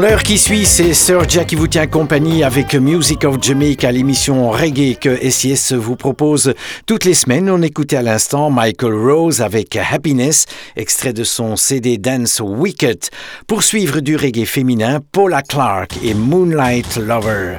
L'heure qui suit, c'est Sir Jack qui vous tient compagnie avec Music of Jamaica, l'émission reggae que SIS vous propose toutes les semaines. On écoutait à l'instant Michael Rose avec Happiness, extrait de son CD Dance Wicked. Pour suivre du reggae féminin, Paula Clark et Moonlight Lover.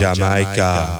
Jamaica.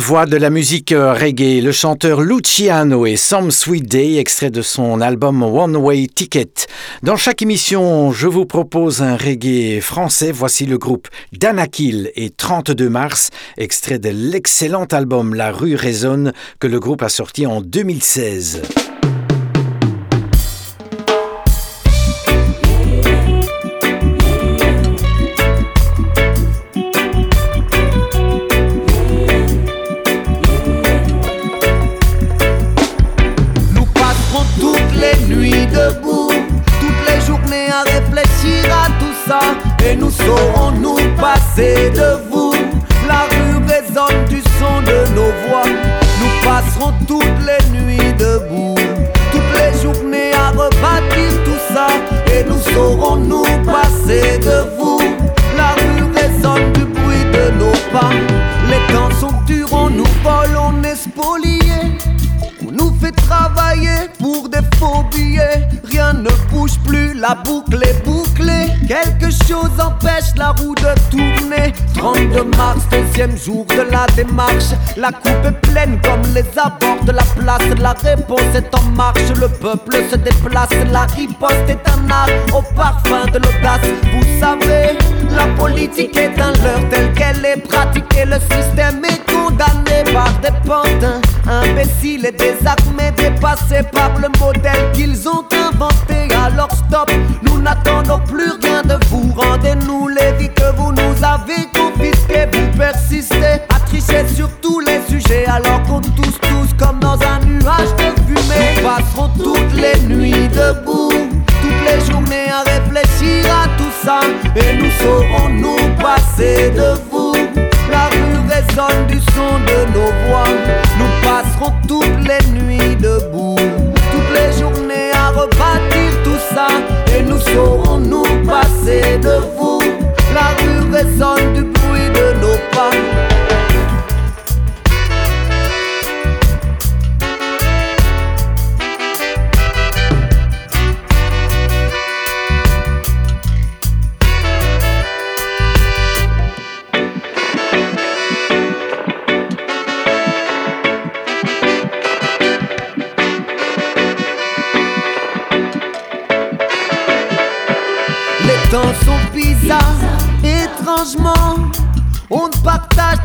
Voix de la musique euh, reggae, le chanteur Luciano et Some Sweet Day, extrait de son album One Way Ticket. Dans chaque émission, je vous propose un reggae français. Voici le groupe Danakil et 32 mars, extrait de l'excellent album La rue résonne que le groupe a sorti en 2016. et nous saurons nous passer de vous. La rue résonne du son de nos voix. Nous passerons toutes les nuits debout, toutes les journées à rebâtir tout ça et nous saurons nous passer de vous. La rue résonne du bruit de nos pas. Les temps sont durs, on nous vole, on est spolié. On nous fait travailler Rien ne bouge plus, la boucle est bouclée. Quelque chose empêche la roue de tourner. 32 mars, deuxième jour de la démarche. La coupe est pleine comme les abords de la place. La réponse est en marche, le peuple se déplace. La riposte est un art au parfum de l'audace. Vous savez, la politique est un leurre telle qu'elle est pratiquée. Le système est condamné par des pantins imbéciles et désarmés, dépassés par le modèle qu'ils ont inventé. Alors stop, nous n'attendons plus rien de vous. Rendez-nous les vies que vous nous avez confisquées. Vous persistez à tricher sur tous les sujets alors qu'on tous tous comme dans un nuage de fumée. Nous passerons toutes les nuits debout, toutes les journées à réfléchir à tout ça et nous saurons nous passer de vous. La rue résonne du son de nos voix. Nous passerons toutes les nuits debout, rebâtir tout ça. Et nous saurons nous passer de vous. La rue résonne du bruit de nos pas.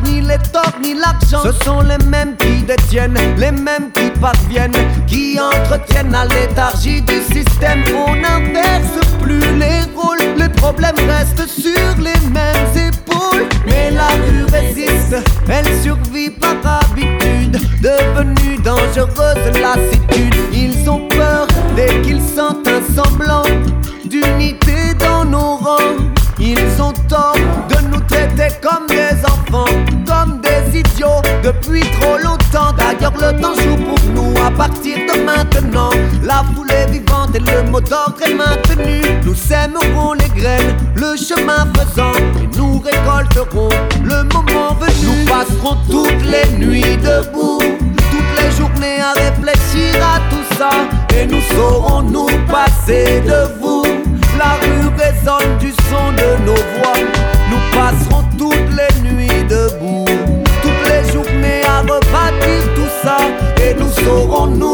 Ni les torts ni l'argent. Ce sont les mêmes qui détiennent, les mêmes qui parviennent, qui entretiennent à léthargie du système. On n'inverse plus les rôles, les problèmes restent sur les mêmes épaules. Mais la rue résiste, elle survit par habitude, devenue dangereuse lassitude. Ils ont peur dès qu'ils sentent un semblant d'unité dans nos rangs. Ils ont tort de nous traiter comme des depuis trop longtemps. D'ailleurs, le temps joue pour nous à partir de maintenant. La foule est vivante et le mot d'ordre est maintenu. Nous sèmerons les graines, le chemin faisant, et nous récolterons le moment venu. Nous passerons toutes les nuits debout, toutes les journées à réfléchir à tout ça, et nous saurons nous passer de vous. La rue résonne du son de nos voix. Et nous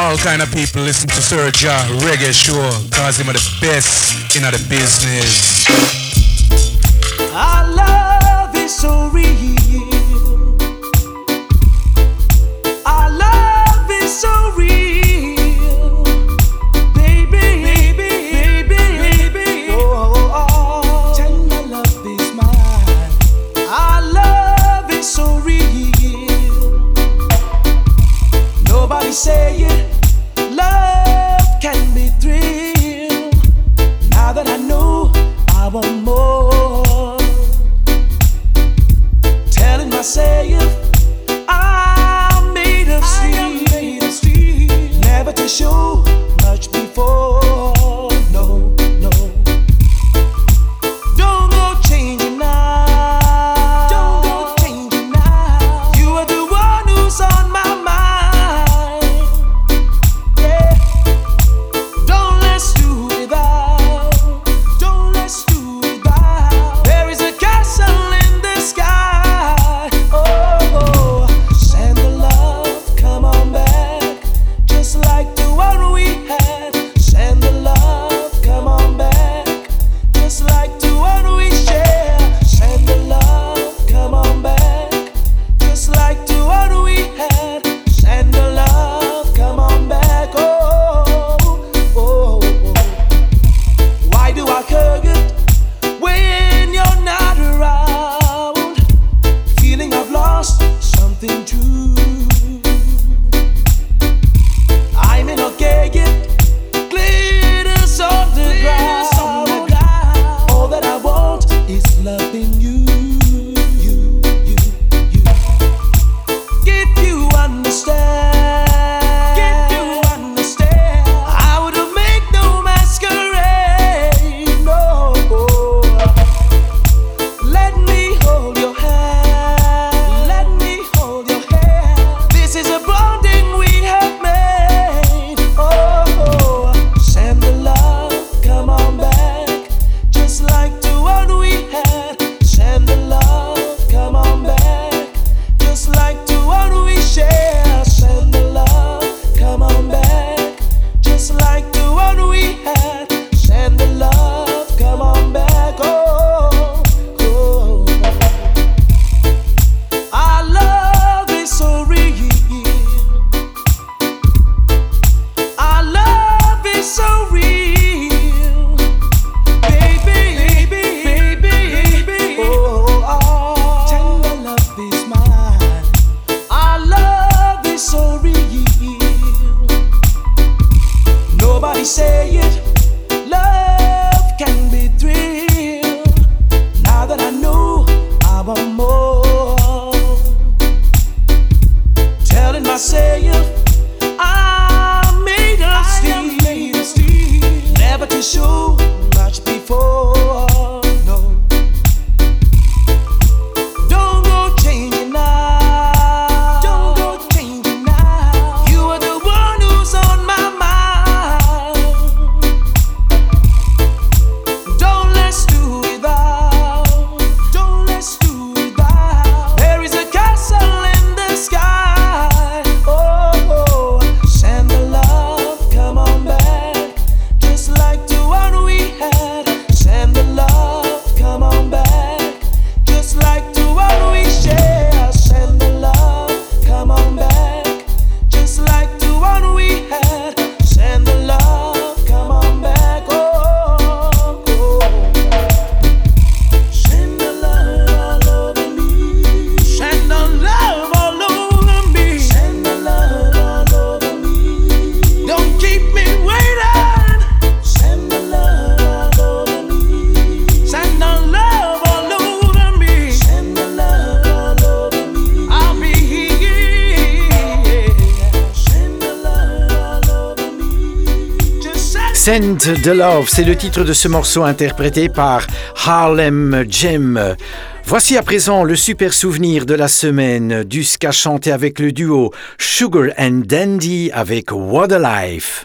All kind of people listen to Sir Ja Reggae Show cause him are the best in the business. The Love, c'est le titre de ce morceau interprété par Harlem Jim. Voici à présent le super souvenir de la semaine du ska chanté avec le duo Sugar and Dandy avec What a Life.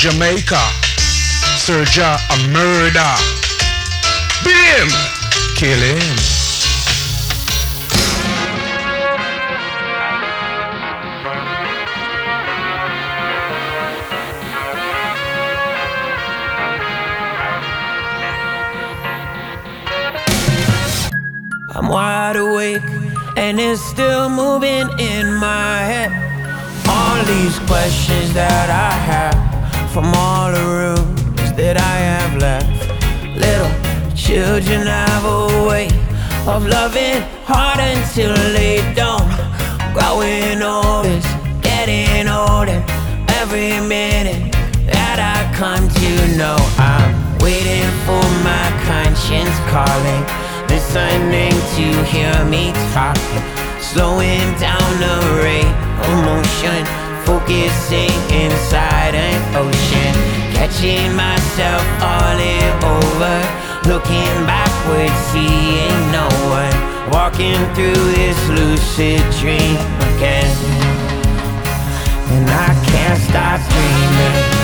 Jamaica. Serja a murder. Beat him. Kill him. I'm wide awake and it's still moving in my head all these questions that I have from all the rooms that I have left. Little children have a way of loving hard until they don't. Growing old is getting older every minute that I come to know. I'm waiting for my conscience calling, listening to hear me talking, slowing down the rate of motion focusing inside an ocean, catching myself falling over, looking backwards, seeing no one, walking through this lucid dream again, and I can't stop dreaming.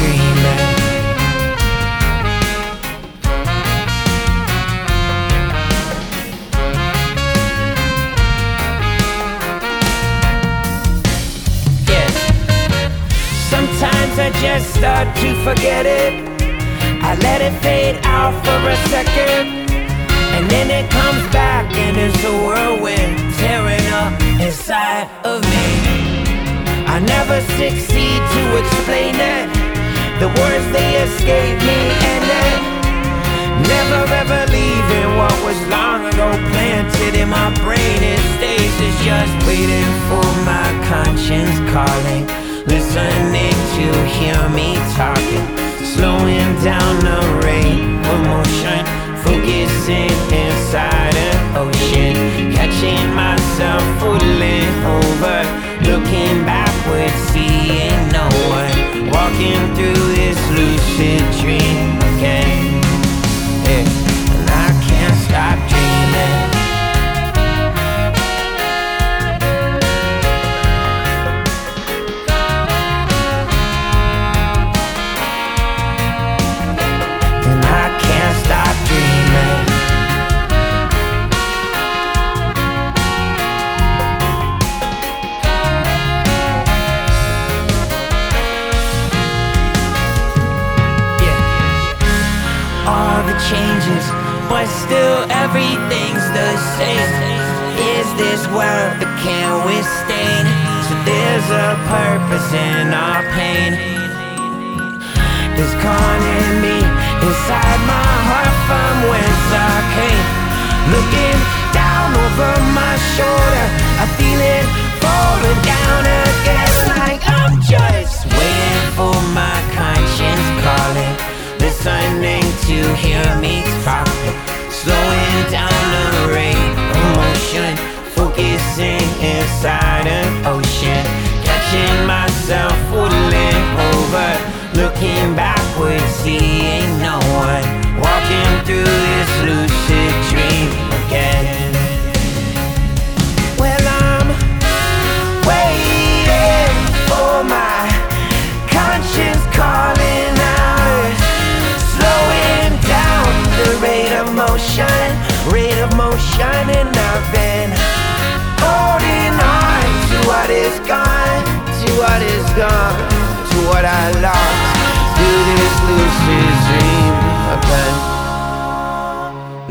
Dreaming. Yes. Sometimes I just start to forget it. I let it fade out for a second. And then it comes back and it's a whirlwind tearing up inside of me. I never succeed to explain it. The words they escape me and then Never ever leaving what was long ago planted in my brain. It stays, it's just waiting for my conscience calling Listening to hear me talking Slowing down the rate of motion Focusing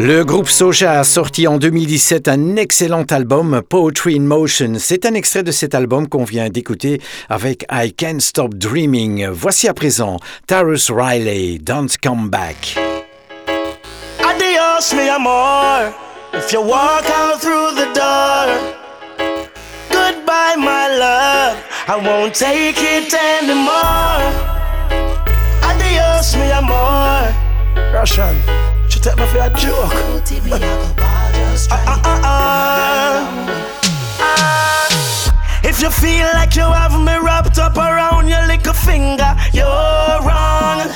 Le groupe Soja a sorti en 2017 un excellent album, Poetry in Motion. C'est un extrait de cet album qu'on vient d'écouter avec I Can't Stop Dreaming. Voici à présent Tarus Riley, Don't Come Back. I won't take it anymore. Adios, mi amor. Russian, you take me for a joke. If you feel like you have me wrapped up around your little finger, you're wrong.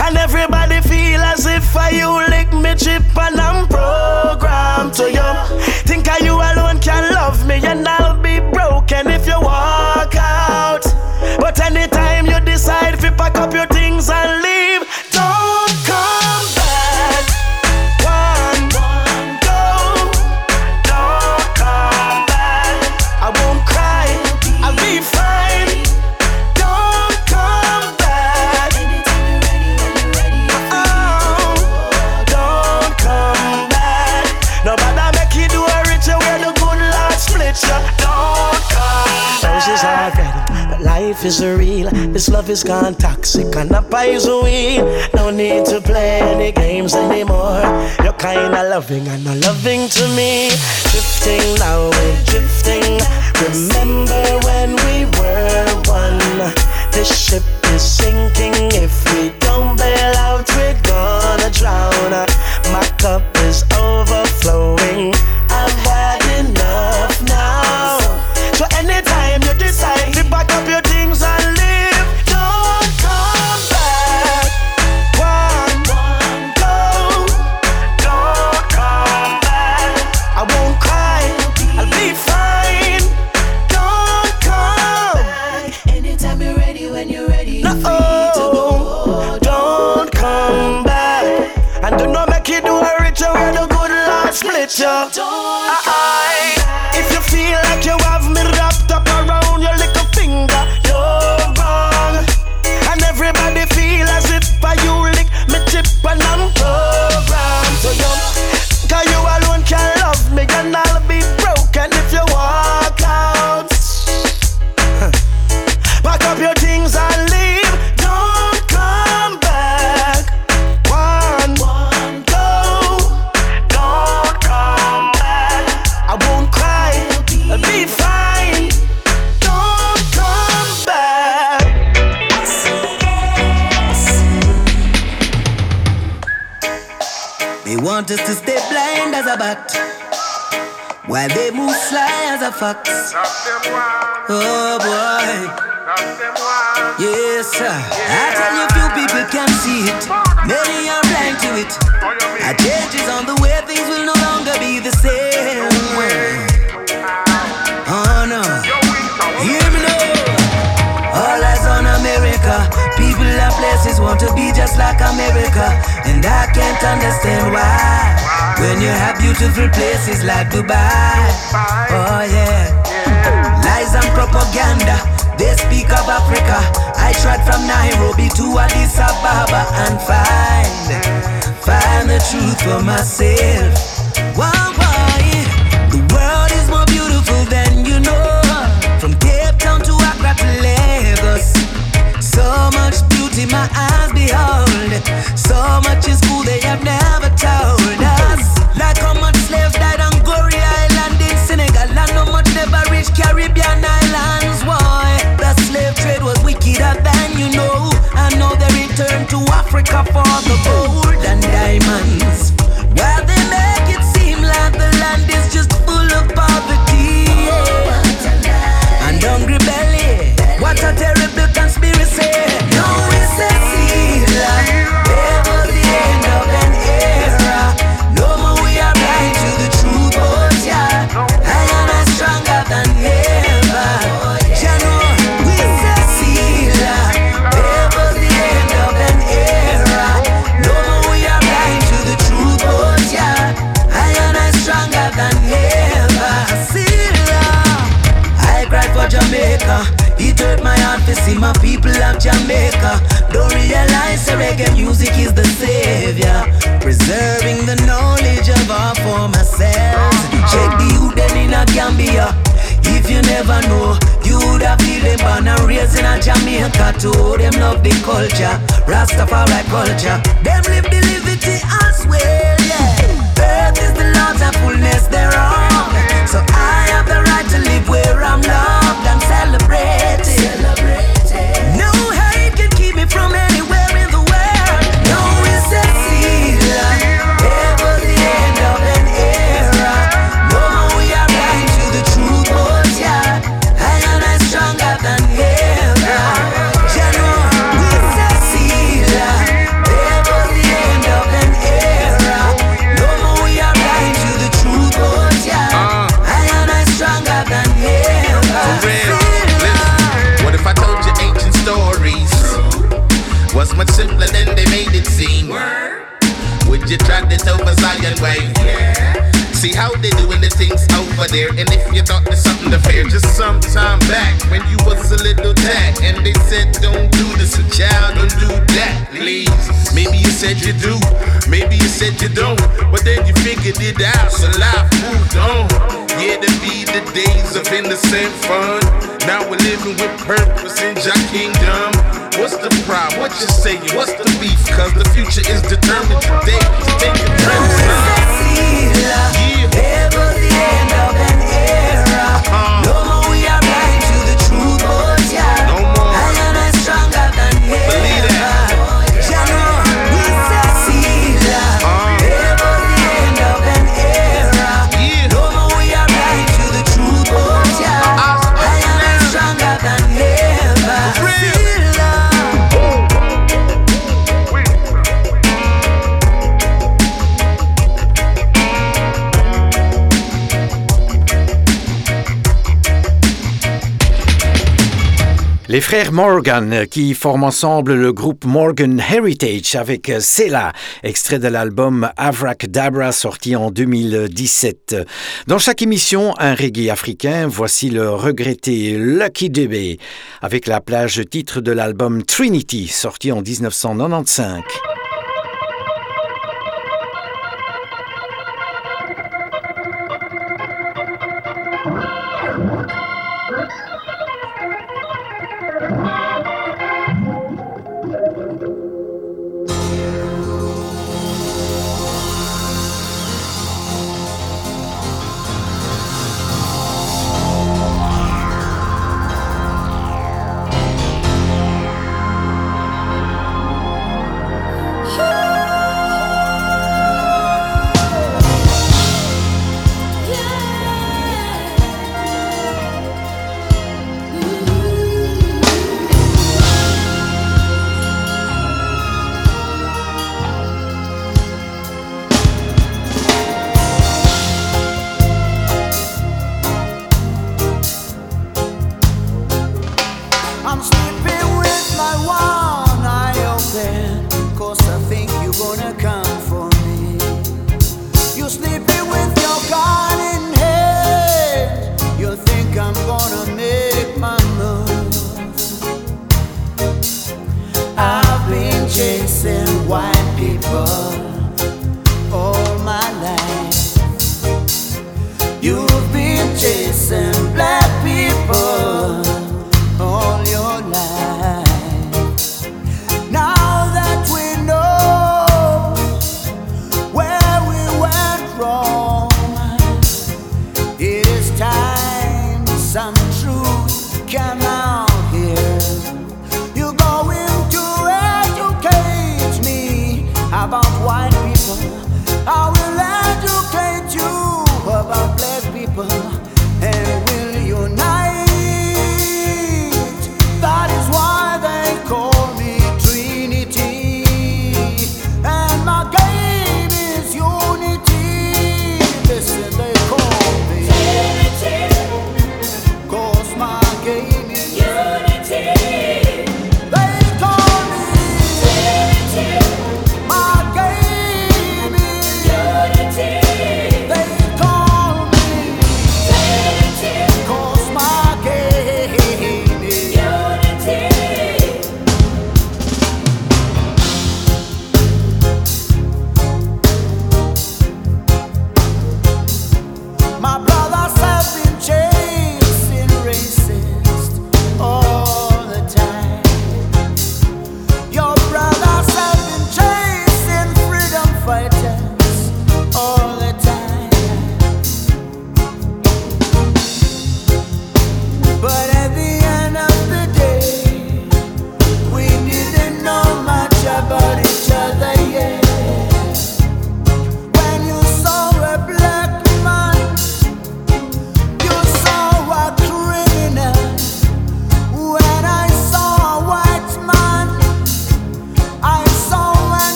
And everybody feel as if I you lick me chip and I'm programmed to you. Think I you alone can love me and I'll be broken if you walk out. But anytime you decide to pack up your life is real. This love is gone toxic and not poison weed. No need to play any games anymore. You're kinda loving and not loving to me. Drifting now, we're drifting. Remember when we were one? This ship is sinking. If we don't bail out, we're gonna drown. My cup is overflowing. Dubai. Oh yeah. Lies and propaganda. They speak of Africa. I tried from Nairobi to Addis Ababa and find, find the truth for myself. Of Jamaica. Don't realize that reggae music is the savior. Preserving the knowledge of our former selves. Check the youth in a Gambia. If you never know, you would have feel them born and raised in a Jamaica too. Them love the culture, Rastafari culture. Them live the liberty as well, yeah. Earth is the Lord's and fullness thereof. So I have the right to live where I'm loved there, and if you thought there's something to fear, just some time back when you was a little tad, and they said don't do this, a child, don't do that, please. Maybe you said you do, maybe you said you don't, but then you figured it out, so life moved on. Yeah, to be the days of innocent fun. Now we're living with purpose in Jah kingdom. What's the problem? What you saying? What's the beef? Cause the future is determined today. Take it Ever Les frères Morgan qui forment ensemble le groupe Morgan Heritage avec Sela, extrait de l'album Avrak Dabra sorti en 2017. Dans chaque émission, un reggae africain, voici le regretté Lucky Dube avec la plage titre de l'album Trinity sorti en 1995.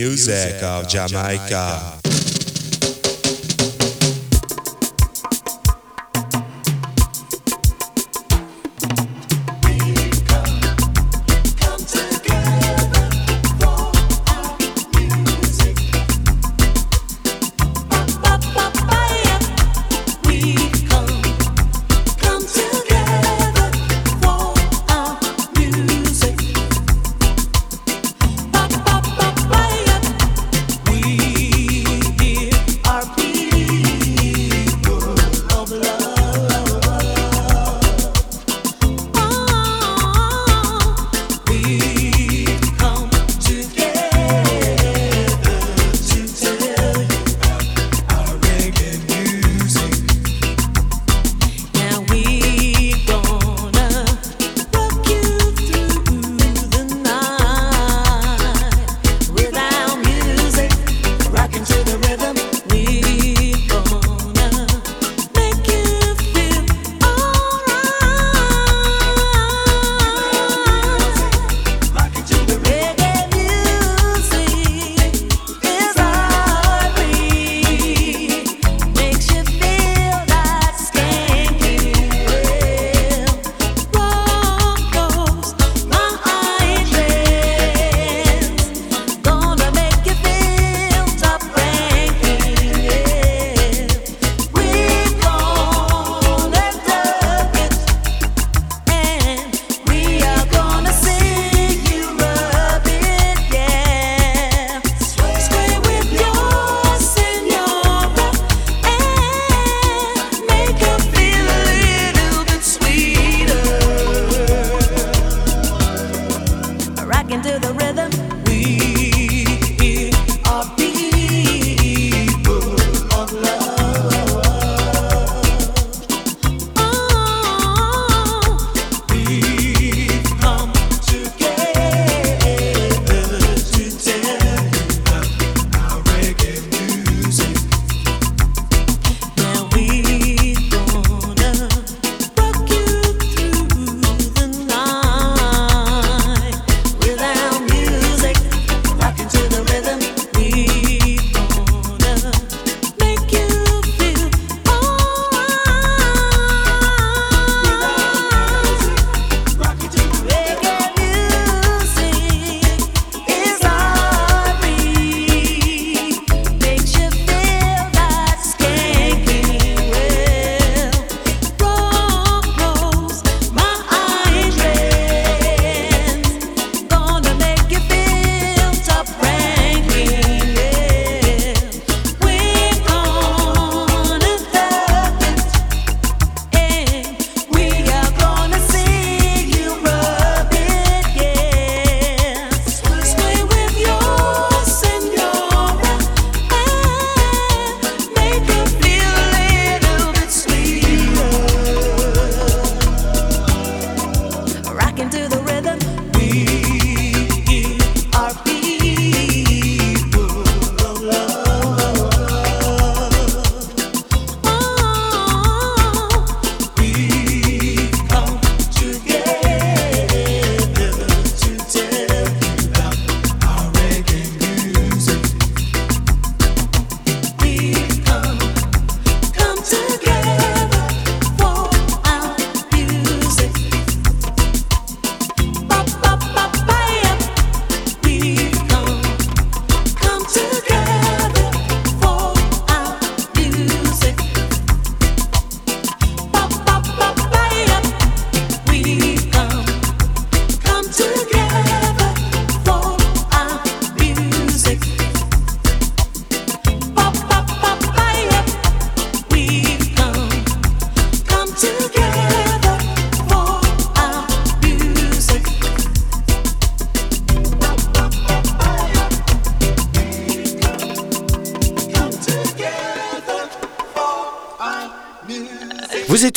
Music of Jamaica.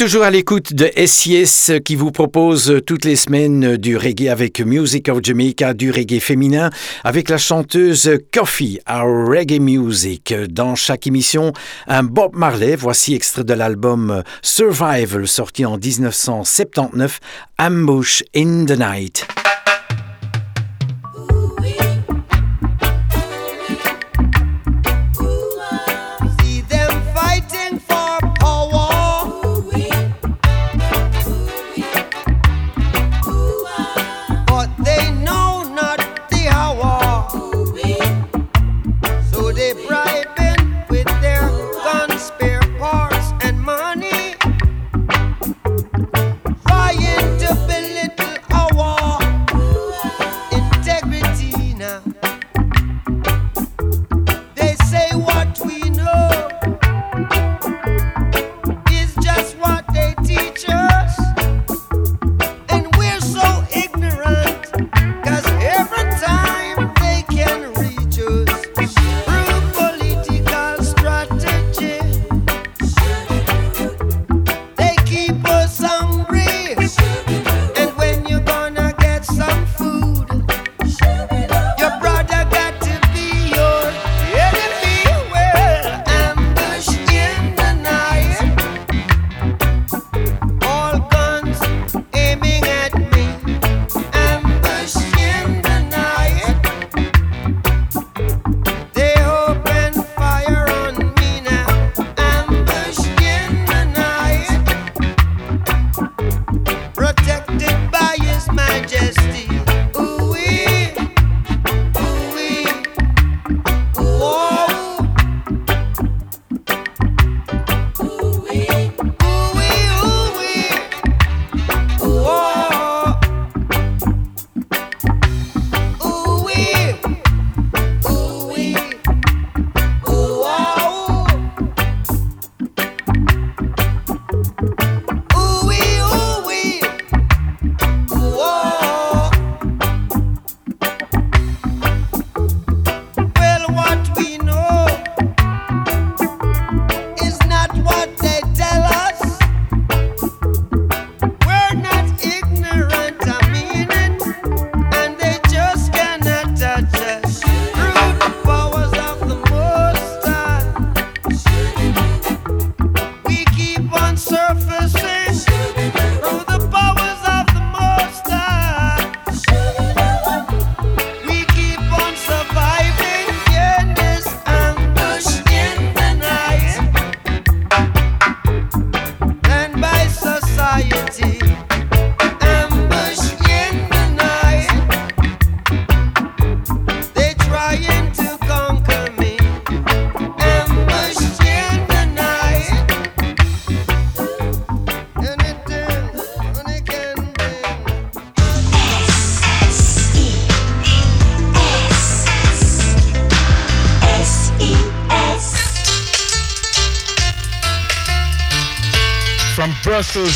Toujours à l'écoute de SIS qui vous propose toutes les semaines du reggae avec Music of Jamaica, du reggae féminin, avec la chanteuse Coffee, Our Reggae Music. Dans chaque émission, un Bob Marley, voici extrait de l'album Survival sorti en 1979, Ambush in the Night.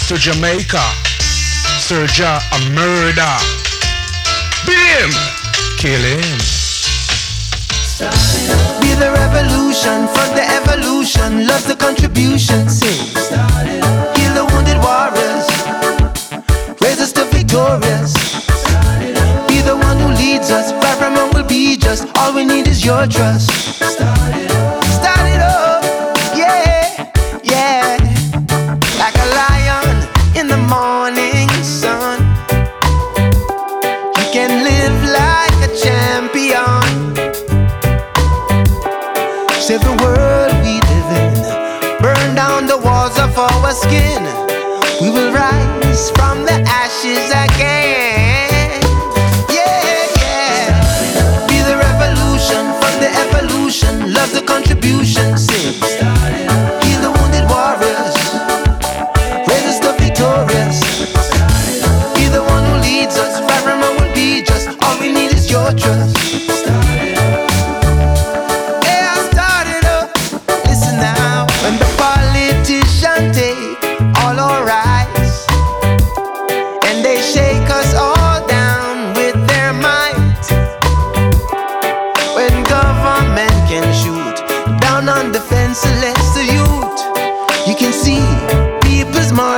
to Jamaica. Serja a murder. Beat him. Kill him. Be the revolution, fuck the evolution, love the contribution, sing. Heal the wounded warriors, raise us to victorious. Be the one who leads us, far from will be just, all we need is your trust. Start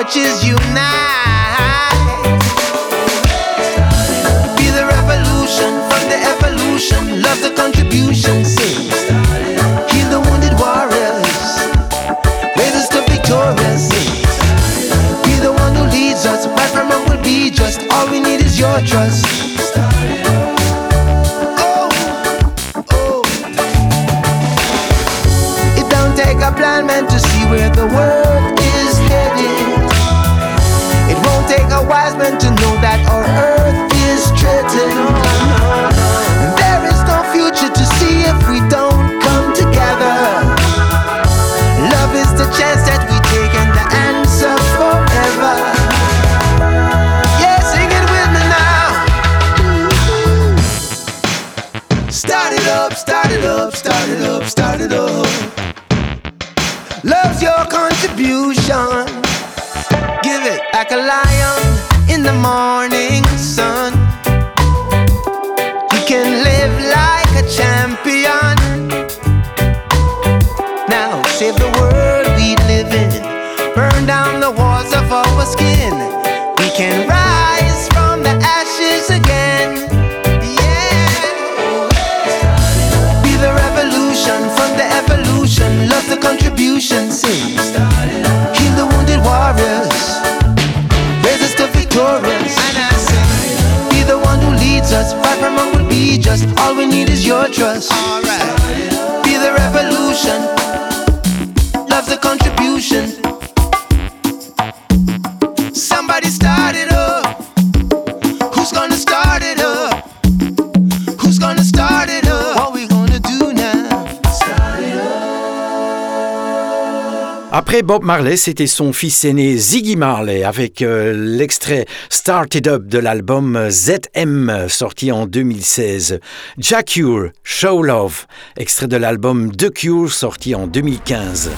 torches unite. Be the revolution from the evolution. Love the contribution. Heal the wounded warriors. Raise us to victorious. Be the one who leads us. My from will be just. All we need is your trust. Après Bob Marley, c'était son fils aîné Ziggy Marley avec euh, l'extrait Started Up de l'album euh, ZM sorti en 2016. Jack Show Love, extrait de l'album The Cure sorti en 2015.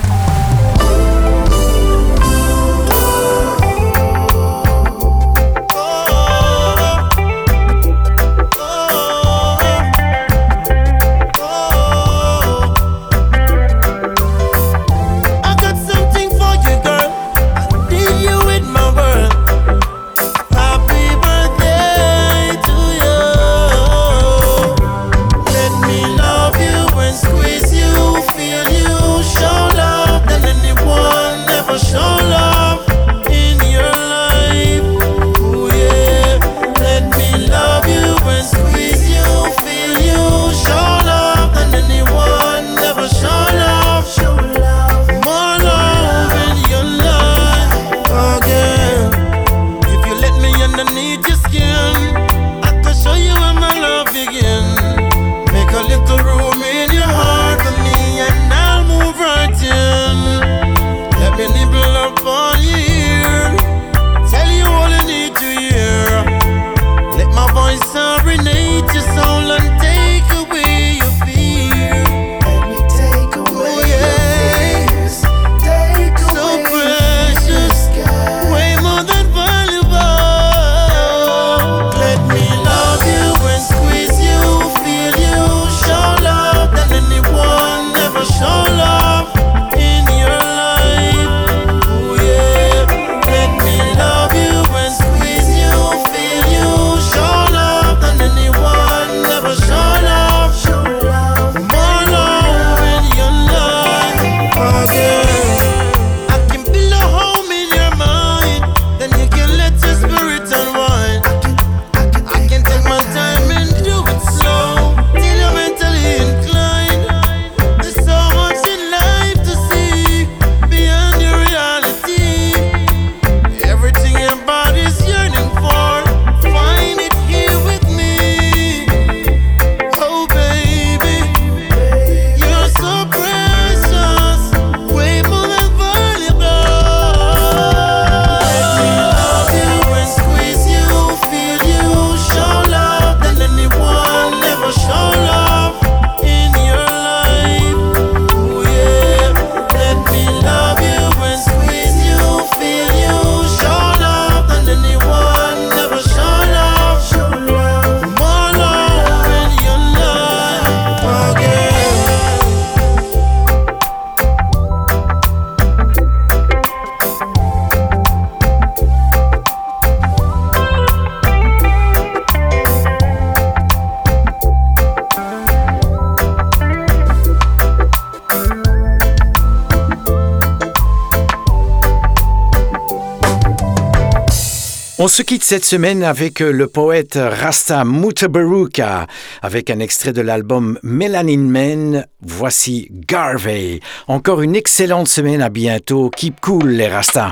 On se quitte cette semaine avec euh, le poète Rasta Mutabaruka avec un extrait de l'album Melanin Man. Voici Garvey. Encore une excellente semaine, à bientôt. Keep cool les Rastas.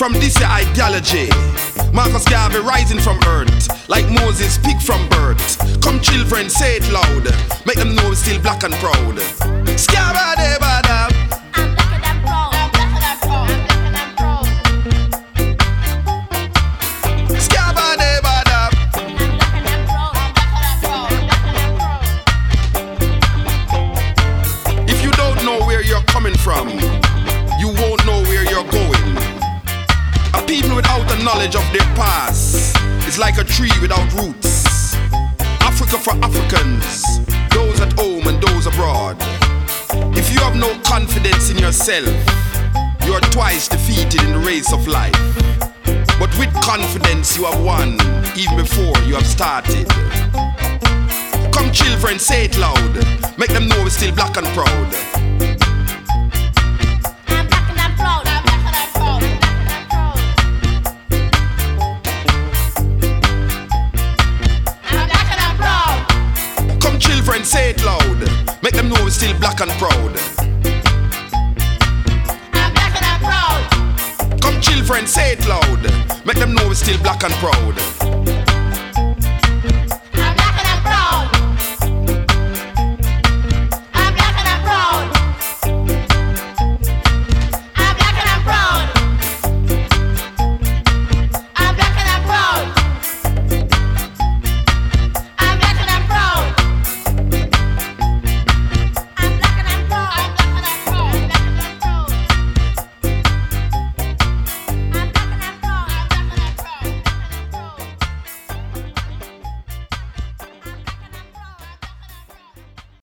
From this ideology. Marcus Garvey rising from earth, like Moses speak from birth. Come children, say it loud, make them know we're still black and proud. Scabba knowledge of their past is like a tree without roots. Africa for Africans, those at home and those abroad. If you have no confidence in yourself, you are twice defeated in the race of life. But with confidence, you have won even before you have started. Come, children, say it loud. Make them know we're still black and proud. Still black and proud. I'm black and I'm proud. Come chill, friends, say it loud. Make them know we're still black and proud.